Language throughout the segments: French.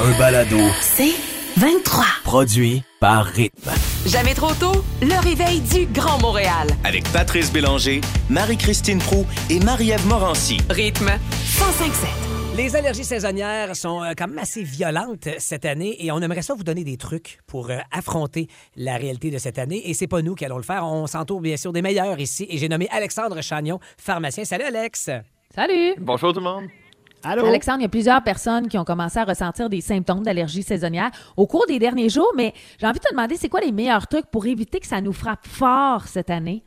un balado. C'est 23. Produit par Rythme. Jamais trop tôt, le réveil du Grand Montréal. Avec Patrice Bélanger, Marie-Christine Prou et Marie-Ève Morancy. Rythme 1057. Les allergies saisonnières sont euh, quand même assez violentes cette année et on aimerait ça vous donner des trucs pour euh, affronter la réalité de cette année. Et c'est pas nous qui allons le faire. On s'entoure bien sûr des meilleurs ici et j'ai nommé Alexandre Chagnon, pharmacien. Salut Alex. Salut! Bonjour tout le monde. Alexandre, il y a plusieurs personnes qui ont commencé à ressentir des symptômes d'allergie saisonnière au cours des derniers jours, mais j'ai envie de te demander, c'est quoi les meilleurs trucs pour éviter que ça nous frappe fort cette année?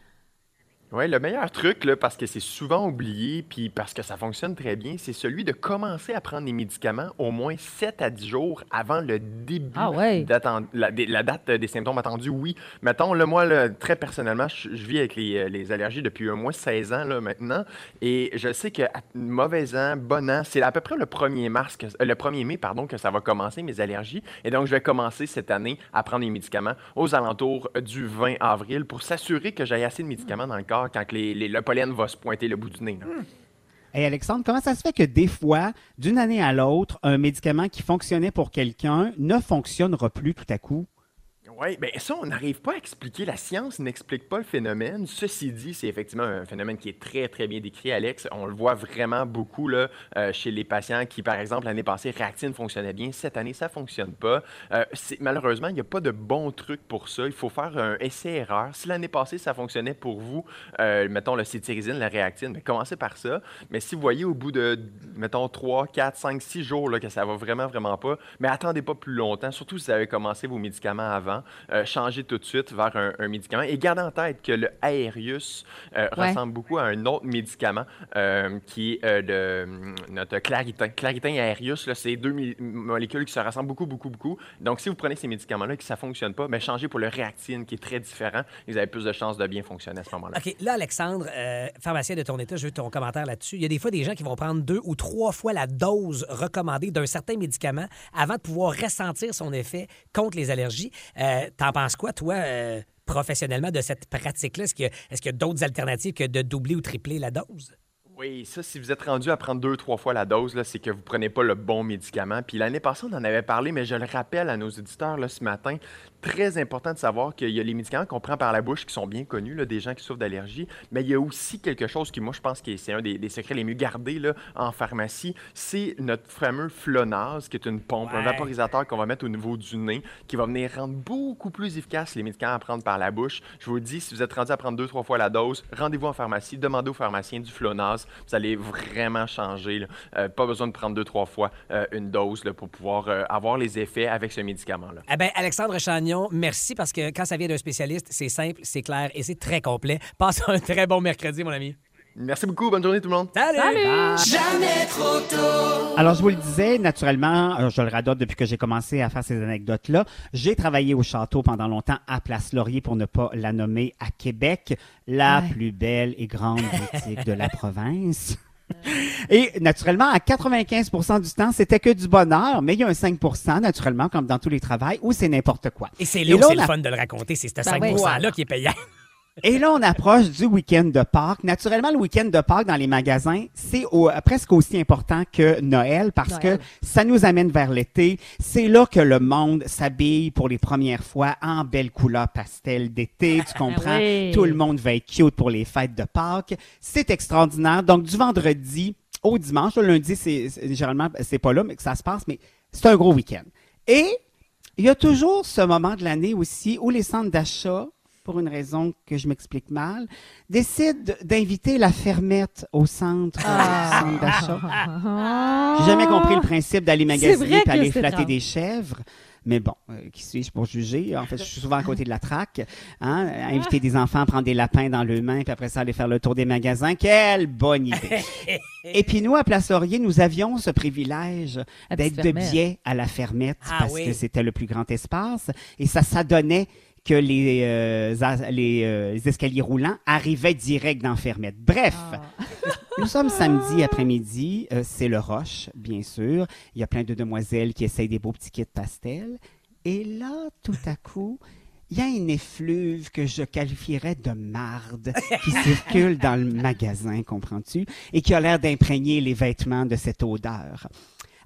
Oui, le meilleur truc, là, parce que c'est souvent oublié, puis parce que ça fonctionne très bien, c'est celui de commencer à prendre des médicaments au moins 7 à 10 jours avant le début Ah ouais. la, date des symptômes attendus. Oui, mettons, là, moi, là, très personnellement, je, je vis avec les, euh, les allergies depuis au moins 16 ans là, maintenant, et je sais que mauvais an, bon an, c'est à peu près le 1er mars, que, euh, le 1er mai, pardon, que ça va commencer, mes allergies, et donc je vais commencer cette année à prendre des médicaments aux alentours du 20 avril pour s'assurer que j'ai assez de médicaments dans le corps quand que les, les- le pollen va se pointer le bout du nez. là. Hey Alexandre, comment ça se fait que des fois, d'une année à l'autre, un médicament qui fonctionnait pour quelqu'un ne fonctionnera plus tout à coup? Oui, bien ça, on n'arrive pas à expliquer. La science n'explique pas le phénomène. Ceci dit, c'est effectivement un phénomène qui est très, très bien décrit, Alex. On le voit vraiment beaucoup là, euh, chez les patients qui, par exemple, l'année passée, Réactine fonctionnait bien. Cette année, ça ne fonctionne pas. Euh, malheureusement, il n'y a pas de bon truc pour ça. Il faut faire un essai-erreur. Si l'année passée, ça fonctionnait pour vous, euh, mettons le cétirizine, la réactine, ben, commencez par ça. Mais si vous voyez au bout de, mettons, 3, 4, 5, 6 jours là, que ça va vraiment, vraiment pas, mais attendez pas plus longtemps, surtout si vous avez commencé vos médicaments avant. Euh, changez tout de suite vers un, un médicament. Et gardez en tête que le Aerius euh, Ouais. ressemble beaucoup à un autre médicament euh, qui est euh, de hum, notre claritin. Claritin et Aerius, là, c'est deux molécules qui se ressemblent beaucoup, beaucoup, beaucoup. Donc, si vous prenez ces médicaments-là et que ça ne fonctionne pas, ben, changez pour le réactine qui est très différent. Vous avez plus de chances de bien fonctionner à ce moment-là. OK, là, Alexandre, euh, pharmacien de ton état, je veux ton commentaire là-dessus. Il y a des fois des gens qui vont prendre deux ou trois fois la dose recommandée d'un certain médicament avant de pouvoir ressentir son effet contre les allergies. Euh, T'en penses quoi, toi, euh, professionnellement, de cette pratique-là? Est-ce qu'il y a d'autres alternatives que de doubler ou tripler la dose? Oui, ça, si vous êtes rendu à prendre deux, trois fois la dose, c'est que vous prenez pas le bon médicament. Puis l'année passée, on en avait parlé, mais je le rappelle à nos éditeurs là, ce matin, très important de savoir qu'il y a les médicaments qu'on prend par la bouche qui sont bien connus, là, des gens qui souffrent d'allergie, mais il y a aussi quelque chose qui, moi, je pense que c'est un des, des secrets les mieux gardés là, en pharmacie, c'est notre fameux Flonase, qui est une pompe, un vaporisateur qu'on va mettre au niveau du nez, qui va venir rendre beaucoup plus efficace les médicaments à prendre par la bouche. Je vous le dis, si vous êtes rendu à prendre deux, trois fois la dose, rendez-vous en pharmacie, demandez au pharmacien du Flonase. Vous allez vraiment changer. Euh, pas besoin de prendre deux, trois fois euh, une dose pour pouvoir euh, avoir les effets avec ce médicament-là. Eh bien, Alexandre Chagnon, merci parce que quand ça vient d'un spécialiste, c'est simple, c'est clair et c'est très complet. Passe un très bon mercredi, mon ami. Merci beaucoup. Bonne journée tout le monde. Salut! Alors, je vous le disais, naturellement, euh, je le radote depuis que j'ai commencé à faire ces anecdotes-là. J'ai travaillé au château pendant longtemps à Place Laurier, pour ne pas la nommer, à Québec, la Ouais. plus belle et grande boutique de la province. Et naturellement, à 95 du temps, c'était que du bonheur, mais il y a un 5 naturellement, comme dans tous les travails, où c'est n'importe quoi. Et c'est là c'est le fun de le raconter, c'est ce Ben 5 oui. %-là qui est payant. Et là, on approche du week-end de Pâques. Naturellement, le week-end de Pâques dans les magasins, c'est au- presque aussi important que Noël parce Noël. que ça nous amène vers l'été. C'est là que le monde s'habille pour les premières fois en belles couleurs pastel d'été. Tu comprends? Oui. Tout le monde va être cute pour les fêtes de Pâques. C'est extraordinaire. Donc, du vendredi au dimanche, le lundi, c'est c'est- généralement, c'est pas là mais que ça se passe, mais c'est un gros week-end. Et il y a toujours ce moment de l'année aussi où les centres d'achat, pour une raison que je m'explique mal, décident d'inviter la fermette au centre, Ah. euh, centre d'achat. J'ai jamais compris le principe d'aller magasiner et aller flatter des chèvres. Mais bon, euh, qui suis-je pour juger? En fait, je suis souvent à côté de la traque. Hein? Inviter des enfants à prendre des lapins dans leurs mains, puis après ça, aller faire le tour des magasins. Quelle bonne idée! Et puis nous, à Place Laurier, nous avions ce privilège d'être de biais à la fermette Ah parce oui. que c'était le plus grand espace. Et ça s'adonnait que les, euh, les, euh, les escaliers roulants arrivaient direct dans fermette. Bref, Ah. nous sommes samedi après-midi. euh, c'est le Roche, bien sûr. Il y a plein de demoiselles qui essayent des beaux petits kits pastel. Et là, tout à coup, il y a une effluve que je qualifierais de marde qui circule dans le magasin, comprends-tu, et qui a l'air d'imprégner les vêtements de cette odeur.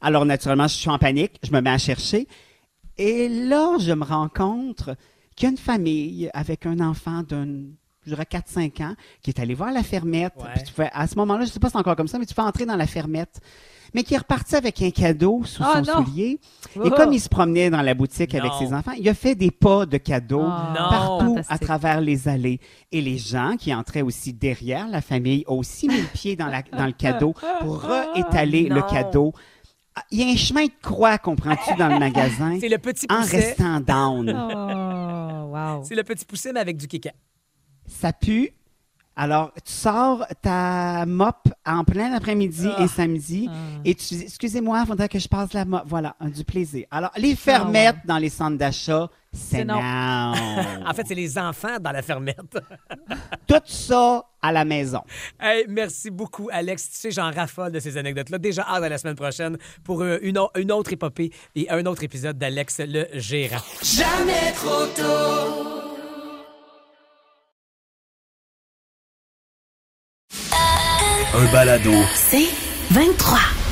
Alors, naturellement, je suis en panique, je me mets à chercher. Et là, je me rends y a une famille avec un enfant d'un, je dirais, 4-5 ans, qui est allé voir la fermette. Ouais. Puis tu fais, à ce moment-là, je sais pas si c'est encore comme ça, mais tu fais entrer dans la fermette. Mais qui est reparti avec un cadeau sous Ah, son non. soulier. Oh. Et comme il se promenait dans la boutique avec ses enfants, il a fait des pas de cadeaux Ah, partout à travers les allées. Et les gens qui entraient aussi derrière la famille ont aussi mis le pied dans, la- dans le cadeau pour réétaler le cadeau. Ah, Il y a un chemin de croix, comprends-tu, dans le magasin, C'est le petit en pousset. restant down. Oh, wow. C'est le petit pousset, mais avec du kéka. Ça pue. Alors, tu sors ta mop en plein après-midi Ah. et samedi Ah. et tu dis, excusez-moi, il faudrait que je passe la mop. Voilà, un- du plaisir. Alors, les fermettes dans les centres d'achat, c'est non. non. En fait, c'est les enfants dans la fermette. Tout ça à la maison. Hey, merci beaucoup, Alex. Tu sais, j'en raffole de ces anecdotes-là. Déjà hâte à la semaine prochaine pour euh, une, une autre épopée et un autre épisode d'Alex le gérant. Un balado. C'est 23.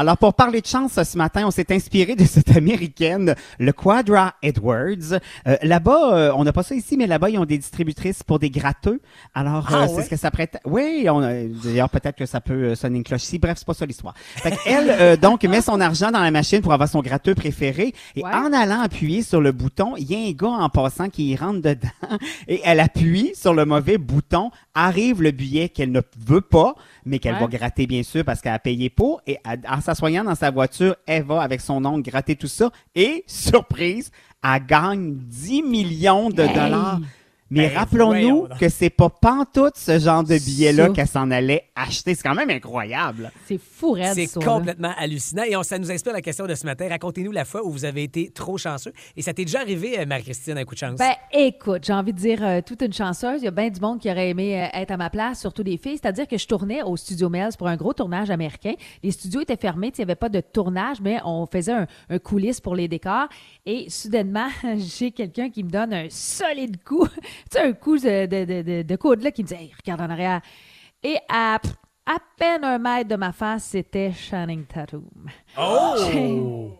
Alors, pour parler de chance ce matin, on s'est inspiré de cette américaine, le Quadra Edwards. Euh, là-bas, euh, on n'a pas ça ici, mais là-bas, ils ont des distributrices pour des gratteux. Alors, Ah euh, ouais? c'est ce que ça prête. Oui, on a- d'ailleurs, peut-être que ça peut euh, sonner une cloche ici. Bref, c'est pas ça l'histoire. Fait elle, euh, donc, met son argent dans la machine pour avoir son gratteux préféré. Et Ouais. en allant appuyer sur le bouton, il y a un gars en passant qui y rentre dedans. Et elle appuie sur le mauvais bouton. Arrive le billet qu'elle ne veut pas, mais qu'elle Ouais. va gratter, bien sûr, parce qu'elle a payé pour. Et s'assoyant dans sa voiture, elle va, avec son ongle, gratter tout ça. Et, surprise, elle gagne 10 millions de Hey! dollars. Mais Ben, rappelons-nous que c'est pas pantoute ce genre de billet-là qu'elle s'en allait acheter. C'est quand même incroyable. C'est fou, C'est complètement hallucinant. Et on, ça nous inspire la question de ce matin. Racontez-nous la fois où vous avez été trop chanceux. Et ça t'est déjà arrivé, euh, Marie-Christine, un coup de chance? Ben, écoute, j'ai envie de dire euh, toute une chanceuse. Il y a bien du monde qui aurait aimé euh, être à ma place, surtout des filles. C'est-à-dire que je tournais au Studio Mills pour un gros tournage américain. Les studios étaient fermés, il n'y avait pas de tournage, mais on faisait un, un coulisse pour les décors. Et soudainement, j'ai quelqu'un qui me donne un solide coup. Tu sais, un coup de, de, de, de- de coude, là, qui me dit Hey, regarde en arrière. Et à, à peine un mètre de ma face, c'était Channing Tatum. oh!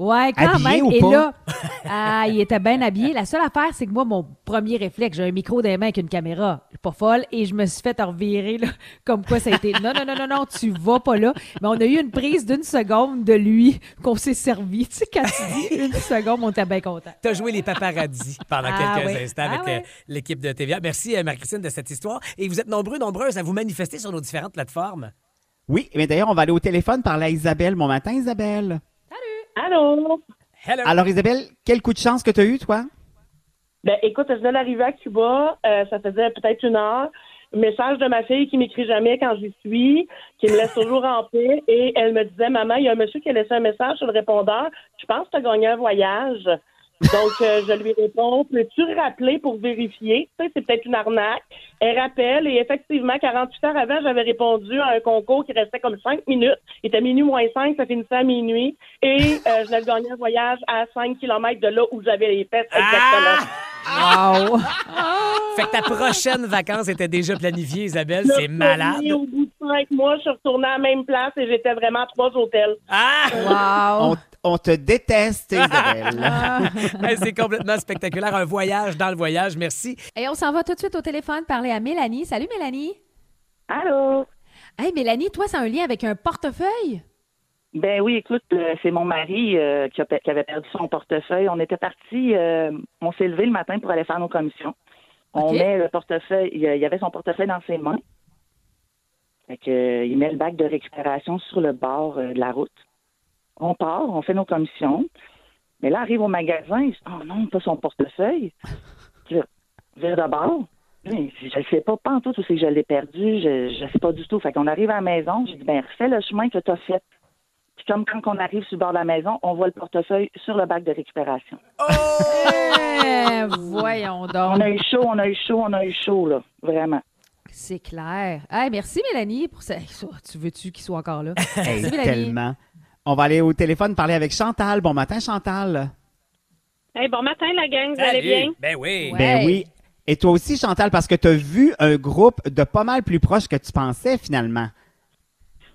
Ouais, quand Habillé même. ou Et pas? là, ah, il était bien habillé. La seule affaire, c'est que moi, mon premier réflexe, j'ai un micro dans les mains avec une caméra. Je suis pas folle. Et je me suis fait revirer, là, comme quoi ça a été. Non, non, non, non, non, tu vas pas là. Mais on a eu une prise d'une seconde de lui qu'on s'est servi. Tu sais, quand tu dis une seconde, on était bien content. T'as joué les paparazzis pendant Ah quelques oui. instants Ah avec oui. euh, l'équipe de TVA. Merci, euh, Marie-Christine, de cette histoire. Et vous êtes nombreux, nombreuses à vous manifester sur nos différentes plateformes. Oui, mais d'ailleurs, on va aller au téléphone parler à Isabelle bon matin, Isabelle. Allô? Hello! Alors, Isabelle, quel coup de chance que tu as eu, toi? Ben, écoute, je viens d'arriver à Cuba. euh, ça faisait peut-être une heure. Message de ma fille qui m'écrit jamais quand j'y suis, qui me laisse toujours en paix. Et elle me disait, maman, il y a un monsieur qui a laissé un message sur le répondeur. Je pense que tu as gagné un voyage. Donc, euh, je lui réponds, peux-tu rappeler pour vérifier? Tu sais, c'est peut-être une arnaque. Elle rappelle et effectivement, 48 heures avant, j'avais répondu à un concours qui restait comme 5 minutes. Il était minuit moins 5, ça finissait à minuit. Et euh, je l'avais gagné un voyage à 5 km de là où j'avais les fesses exactement. Wow! Fait que ta prochaine vacance était déjà planifiée, Isabelle. Le C'est malade. Au bout de cinq mois, je suis retournée à la même place et j'étais vraiment à trois hôtels. Ah! Wow! On, on te déteste, Isabelle. Hey, C'est complètement spectaculaire. Un voyage dans le voyage. Merci. Et on s'en va tout de suite au téléphone parler à Mélanie. Salut, Mélanie. Allô? Hey, Mélanie, toi, c'est un lien avec un portefeuille? Ben oui, écoute, euh, c'est mon mari euh, qui, a pe- qui avait perdu son portefeuille. On était partis, euh, on s'est levé le matin pour aller faire nos commissions. On met le portefeuille, il y avait son portefeuille dans ses mains. Fait que, il met le bac de récupération sur le bord de la route. On part, on fait nos commissions. Mais là, arrive au magasin, il dit, oh non, pas son portefeuille. Je vire de bord. Je ne sais pas, pas en tout où c'est que je l'ai perdu. Je ne sais pas du tout. Fait qu'on arrive à la maison, j'ai dit, ben, refais le chemin que tu as fait. Puis comme quand on arrive sur le bord de la maison, on voit le portefeuille sur le bac de récupération. Eh, voyons donc. On a eu chaud, on a eu chaud, on a eu chaud, là. Vraiment. C'est clair. Hey, merci, Mélanie, pour ça. Tu veux-tu qu'il soit encore là? Hey, Merci, Mélanie. tellement. On va aller au téléphone parler avec Chantal. Bon matin, Chantal. Hey, bon matin, la gang, vous allez bien? Ben oui. Ouais. Ben oui. Et toi aussi, Chantal, parce que tu as vu un groupe de pas mal plus proches que tu pensais, finalement.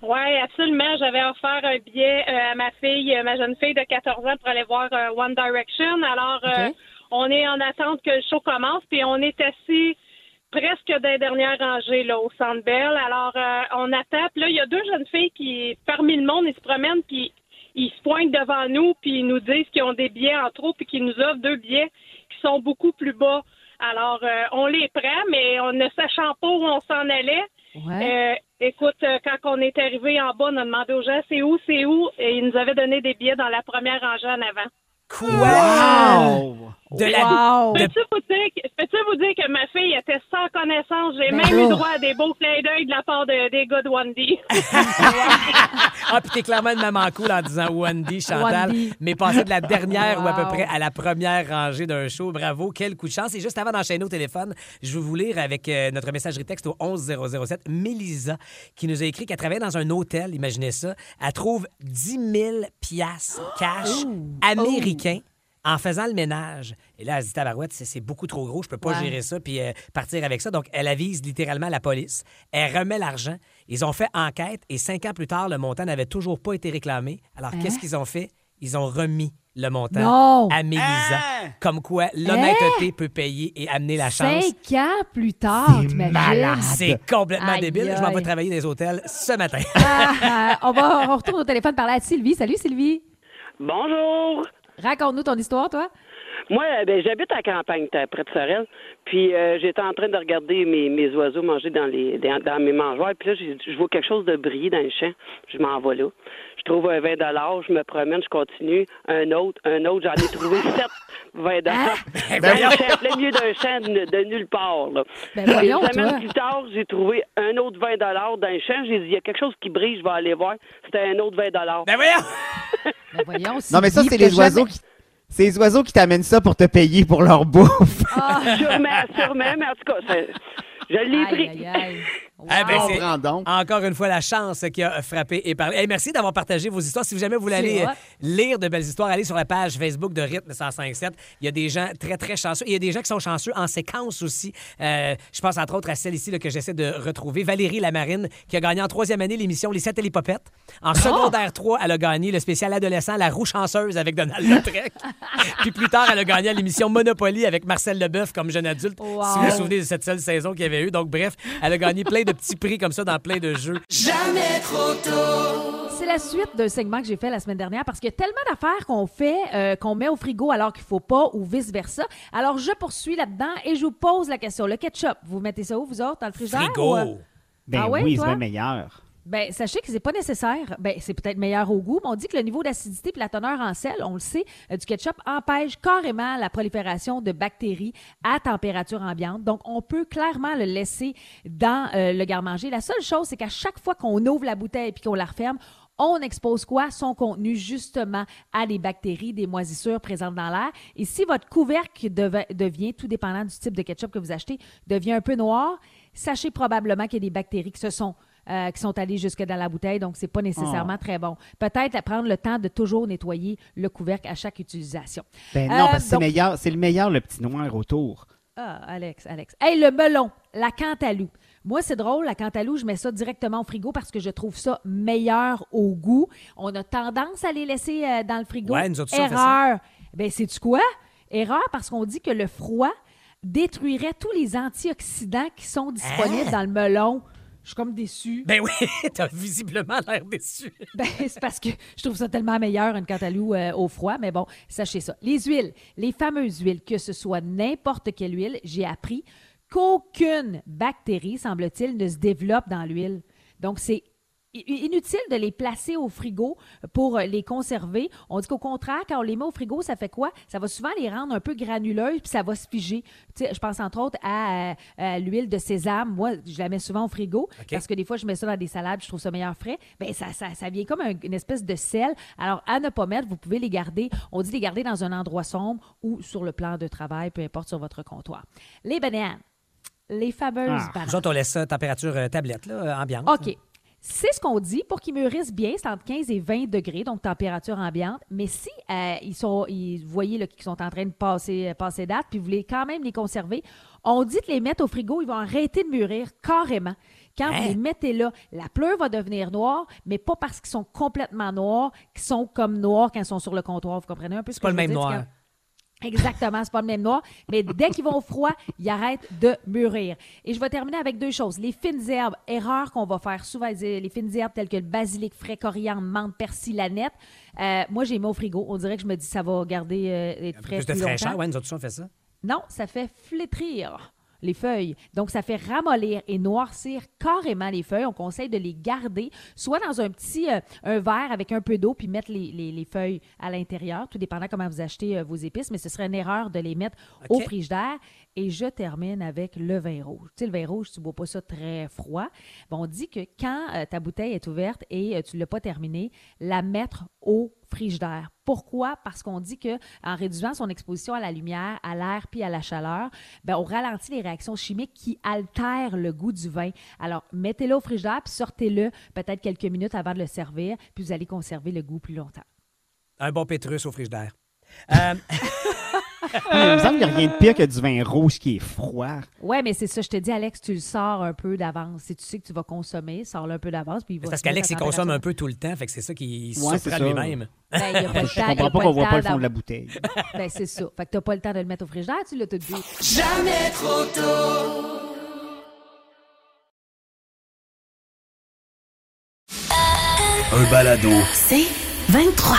Oui, absolument. J'avais offert un billet euh, à ma fille, ma jeune fille de 14 ans pour aller voir euh, One Direction. Alors, euh, on est en attente que le show commence, puis on est assis presque dans les dernières rangées là, au Centre Bell. Alors, euh, on attend. Puis là, il y a deux jeunes filles qui, parmi le monde, ils se promènent, puis ils se pointent devant nous, puis ils nous disent qu'ils ont des billets en trop, puis qu'ils nous offrent deux billets qui sont beaucoup plus bas. Alors, euh, on les prend, mais on ne sachant pas où on s'en allait, Ouais. euh, écoute, euh, quand on est arrivé en bas, on a demandé aux gens c'est où, c'est où, et ils nous avaient donné des billets dans la première rangée en avant. Wow! De la... Wow! Peux-tu vous, dire que- peux-tu vous dire que ma fille était sans connaissance? J'ai Ben même eu droit à des beaux clins d'œil de la part de- des gars de Wandy. Ah, puis t'es clairement une maman cool en disant Wendy, Chantal, Wendy. mais passer de la dernière ou à peu près à la première rangée d'un show. Bravo, quel coup de chance. Et juste avant d'enchaîner au téléphone, je vais vous lire avec euh, notre messagerie texte au 11007, Mélisa, qui nous a écrit qu'elle travaillait dans un hôtel, imaginez ça. Elle trouve 10 000 piastres cash américains en faisant le ménage. Et là, elle se dit, tabarouette, c'est- c'est beaucoup trop gros, je peux pas Ouais. gérer ça puis euh, partir avec ça. Donc, elle avise littéralement la police. Elle remet l'argent. Ils ont fait enquête et cinq ans plus tard, le montant n'avait toujours pas été réclamé. Alors, Hein? qu'est-ce qu'ils ont fait? Ils ont remis le montant Non! à Mélisa. Hein? Comme quoi, l'honnêteté peut payer et amener la chance. Cinq ans plus tard, C'est t'imagines? malade. C'est complètement Aïe, débile. Je m'en vais aïe. travailler dans les hôtels ce matin. Ah, ah, on va on retourne au téléphone parler à Sylvie. Salut Sylvie. Bonjour. Raconte-nous ton histoire, toi. Moi, euh, ben, j'habite à la campagne, près de Sorel. Puis euh, j'étais en train de regarder mes, mes oiseaux manger dans les dans, dans mes mangeoires. Puis là, je vois quelque chose de briller dans le champ. Je m'en vais là. Je trouve un 20 je me promène, je continue. Un autre, un autre, j'en ai trouvé sept 20 dollars. Ben Dans le voyons. champ, plein milieu d'un champ de, de nulle part. Là. Ben voyons, Une semaine toi. plus tard, j'ai trouvé un autre 20 dans le champ. J'ai dit, il y a quelque chose qui brille, je vais aller voir. C'était un autre 20 Ben voyons! Ben voyons, Non, mais ça, c'est les oiseaux jamais- qui. C'est les oiseaux qui t'amènent ça pour te payer pour leur bouffe. Ah, Sûrement, sûrement, mais en tout cas, je l'ai pris. aïe, aïe. Ah, ben, Wow. donc. encore une fois la chance qui a frappé et parlé. Hey, merci d'avoir partagé vos histoires. Si jamais vous voulez aller euh, lire de belles histoires, allez sur la page Facebook de Rythme 1057. Il y a des gens très, très chanceux. Il y a des gens qui sont chanceux en séquence aussi. Euh, je pense entre autres à celle ici là, que j'essaie de retrouver, Valérie Lamarine, qui a gagné en troisième année l'émission Les Satellipopettes. En Oh! secondaire 3, elle a gagné le spécial adolescent La roue chanceuse avec Donald Lautrec. Puis plus tard, elle a gagné l'émission Monopoly avec Marcel Leboeuf comme jeune adulte. Wow. Si vous vous souvenez de cette seule saison qu'il y avait eu. Donc, bref, elle a gagné plein de petits prix comme ça dans plein de jeux. C'est la suite d'un segment que j'ai fait la semaine dernière parce qu'il y a tellement d'affaires qu'on fait, euh, qu'on met au frigo alors qu'il faut pas ou vice-versa. Alors, je poursuis là-dedans et je vous pose la question. Le ketchup, vous mettez ça où, vous autres, dans le frigidaire? Frigo. ou, euh, Ben Ah ouais, oui, toi? c'est meilleur. Ben, sachez que c'est pas nécessaire. Ben, c'est peut-être meilleur au goût, mais on dit que le niveau d'acidité et la teneur en sel, on le sait, euh, du ketchup empêche carrément la prolifération de bactéries à température ambiante. Donc, on peut clairement le laisser dans euh, le garde-manger. La seule chose, c'est qu'à chaque fois qu'on ouvre la bouteille et qu'on la referme, on expose quoi? Son contenu, justement, à des bactéries, des moisissures présentes dans l'air. Et si votre couvercle devient, tout dépendant du type de ketchup que vous achetez, devient un peu noir, sachez probablement qu'il y a des bactéries qui se sont euh, qui sont allées jusque dans la bouteille, donc c'est pas nécessairement très bon. Peut-être à prendre le temps de toujours nettoyer le couvercle à chaque utilisation. Ben Euh, non, parce que c'est meilleur, c'est le meilleur, le petit noir autour. Ah, Alex, Alex. Hey, le melon, la cantalou. Moi, c'est drôle, la cantalou, je mets ça directement au frigo parce que je trouve ça meilleur au goût. On a tendance à les laisser euh, dans le frigo. Ouais, nous autres. Erreur. Ben, c'est-tu quoi? Erreur parce qu'on dit que le froid détruirait tous les antioxydants qui sont disponibles Hein? dans le melon. Je suis comme déçue. Ben oui, t'as visiblement l'air déçu. Ben, c'est parce que je trouve ça tellement meilleur, une cantalou euh, au froid. Mais bon, sachez ça. Les huiles, les fameuses huiles, que ce soit n'importe quelle huile, j'ai appris qu'aucune bactérie, semble-t-il, ne se développe dans l'huile. Donc, c'est inutile de les placer au frigo pour euh, les conserver. On dit qu'au contraire, quand on les met au frigo, ça fait quoi? Ça va souvent les rendre un peu granuleuses, puis ça va se figer. Tu sais, je pense entre autres à, euh, à l'huile de sésame. Moi, je la mets souvent au frigo parce que des fois, je mets ça dans des salades, je trouve ça meilleur frais. Bien, ça, ça, ça vient comme un- une espèce de sel. Alors, à ne pas mettre, vous pouvez les garder. On dit les garder dans un endroit sombre ou sur le plan de travail, peu importe, sur votre comptoir. Les bananes. Les fameuses Ah. bananes. Nous autres, on laisse ça température euh, tablette, là, ambiante. OK. C'est ce qu'on dit pour qu'ils mûrissent bien, c'est entre 15 et 20 degrés, donc température ambiante. Mais si euh, ils sont, ils, vous voyez qu'ils sont en train de passer, passer date, puis vous voulez quand même les conserver, on dit de les mettre au frigo, ils vont arrêter de mûrir carrément. Quand Hein? vous les mettez là, la pleure va devenir noire, mais pas parce qu'ils sont complètement noirs, qu'ils sont comme noirs quand ils sont sur le comptoir. Vous comprenez un peu ce que pas je le veux même dire? C'est noir. Exactement, c'est pas le même noir. Mais dès qu'ils vont au froid, ils arrêtent de mûrir. Et je vais terminer avec deux choses. Les fines herbes, erreur qu'on va faire souvent, les fines herbes telles que le basilic frais, coriandre, menthe, persil, lanette. Euh, moi, j'ai mis au frigo. On dirait que je me dis ça va garder euh, être frais Plus de fraîcheur, ouais, nous autres, on fait ça. Non, ça fait flétrir les feuilles. Donc, ça fait ramollir et noircir carrément les feuilles. On conseille de les garder soit dans un petit euh, un verre avec un peu d'eau puis mettre les, les- les feuilles à l'intérieur, tout dépendant comment vous achetez euh, vos épices, mais ce serait une erreur de les mettre au OK. frigidaire. Et je termine avec le vin rouge. Tu sais, le vin rouge, tu bois pas ça très froid. Bon, on dit que quand euh, ta bouteille est ouverte et tu l'as pas terminée, la mettre au Pourquoi? Parce qu'on dit que en réduisant son exposition à la lumière, à l'air puis à la chaleur, ben, on ralentit les réactions chimiques qui altèrent le goût du vin. Alors, mettez-le au frigidaire puis sortez-le peut-être quelques minutes avant de le servir, puis vous allez conserver le goût plus longtemps. Un bon pétrus au frigidaire. Euh, Il me semble qu'il n'y a rien de pire que du vin rouge qui est froid. Ouais, mais c'est ça, je te dis, Alex, tu le sors un peu d'avance. Si tu sais que tu vas consommer, sors-le un peu d'avance. puis il va c'est parce se qu'Alex, il consomme un peu tout le temps, fait que c'est ça qui Ouais, ça. lui-même. Ben, il y a pas le Je temps, comprends pas qu'on voit pas le fond de la bouteille. Ben, c'est ça. Fait que t'as pas le temps de le mettre au frigidaire, tu l'as tout dit. Jamais trop tôt. Un balado. C'est 23.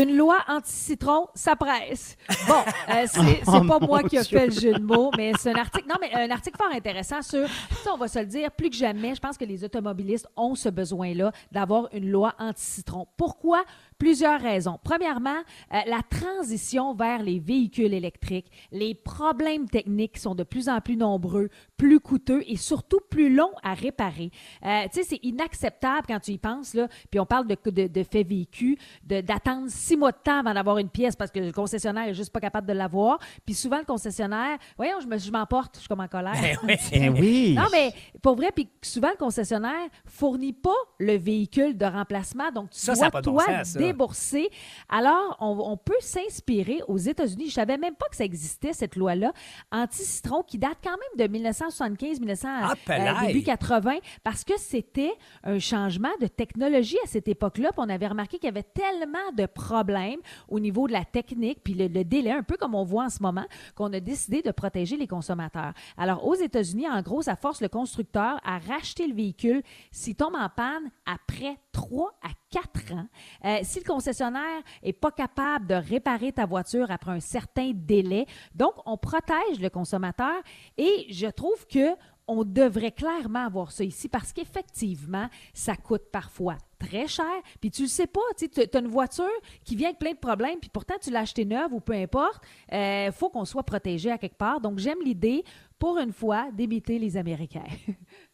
Une loi anti-citron, ça presse. Bon, euh, c'est Oh, pas moi qui a Dieu. fait le jeu de mots, mais c'est un article. Non, mais un article fort intéressant sur. Ça, on va se le dire, plus que jamais, je pense que les automobilistes ont ce besoin-là d'avoir une loi anti-citron. Pourquoi? Plusieurs raisons. Premièrement, euh, la transition vers les véhicules électriques, les problèmes techniques sont de plus en plus nombreux, plus coûteux et surtout plus longs à réparer. Euh, tu sais, c'est inacceptable quand tu y penses, là. Puis on parle de, de, de faits vécus, de- d'attendre six mois de temps avant d'avoir une pièce parce que le concessionnaire est juste pas capable de l'avoir. Puis souvent, le concessionnaire, voyons, je me- je m'emporte, je suis comme en colère. Ben oui. Eh oui. Non, mais pour vrai, puis souvent, le concessionnaire fournit pas le véhicule de remplacement. Donc, tu Ça, ça dois, a pas de bon sens, ça. débourser. Alors, on, on peut s'inspirer aux États-Unis. Je savais même pas que ça existait, cette loi-là, anti-citron, qui date quand même de 1975, 1900, Ah, euh, début 80, parce que c'était un changement de technologie à cette époque-là. On avait remarqué qu'il y avait tellement de problèmes au niveau de la technique, puis le, le délai, un peu comme on voit en ce moment, qu'on a décidé de protéger les consommateurs. Alors, aux États-Unis, en gros, ça force le constructeur à racheter le véhicule s'il tombe en panne après 3 à 4 ans. Euh, si le concessionnaire est pas capable de réparer ta voiture après un certain délai, donc on protège le consommateur et je trouve que on devrait clairement avoir ça ici parce qu'effectivement, ça coûte parfois très cher. Puis tu le sais pas, tu as une voiture qui vient avec plein de problèmes, puis pourtant tu l'as achetée neuve ou peu importe. Il faut qu'on soit protégé à quelque part. Donc j'aime l'idée, pour une fois, d'imiter les Américains.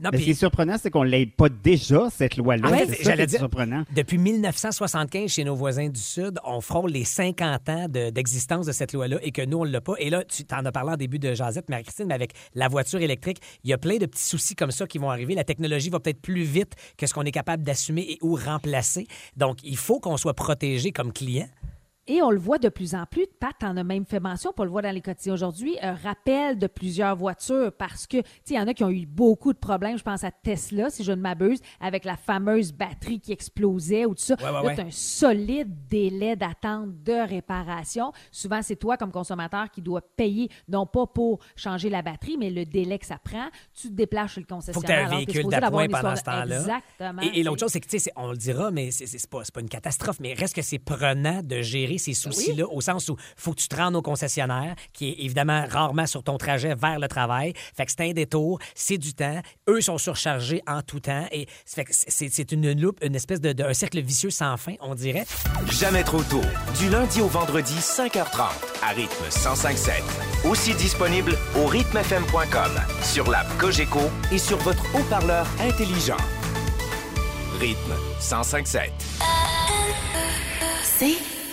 Non, Mais ce qui est surprenant, c'est qu'on ne l'ait pas déjà, cette loi-là. En fait, j'allais dire- surprenant. depuis 1975, chez nos voisins du Sud, on frôle les 50 ans de- d'existence de, cette loi-là et que nous, on ne l'a pas. Et là, tu t'en as parlé en début de Jazette, Marie-Christine, mais avec la voiture électrique, il y a plein de petits soucis comme ça qui vont arriver. La technologie va peut-être plus vite que ce qu'on est capable d'assumer et ou remplacer. Donc, il faut qu'on soit protégé comme client. Et on le voit de plus en plus. Pat en a même fait mention, on le voit dans les quotidiens aujourd'hui, un rappel de plusieurs voitures parce que, tu sais, il y en a qui ont eu beaucoup de problèmes. Je pense à Tesla, si je ne m'abuse, avec la fameuse batterie qui explosait ou tout ça. Ouais, ouais, ouais. un solide délai d'attente de réparation. Souvent, c'est toi, comme consommateur, qui dois payer, non pas pour changer la batterie, mais le délai que ça prend. Tu te déplaces chez le faut que tu aies concessionnaire. un véhicule d'appoint pendant ce temps-là. Exactement. Et, et l'autre chose, c'est que, tu sais, on le dira, mais c'est pas, pas une catastrophe, mais reste que c'est prenant de gérer ces soucis-là au sens où faut que tu te rendes au concessionnaire, qui est évidemment rarement sur ton trajet vers le travail. Fait que c'est un détour, c'est du temps. Eux sont surchargés en tout temps. Et c'est c'est une loupe, une espèce de, de- un cercle vicieux sans fin, on dirait. Jamais trop tôt. Du lundi au vendredi, 5h30, à rythme 1057. Aussi disponible au rythmefm.com, sur l'app Cogeco et sur votre haut-parleur intelligent. Rythme 1057. C'est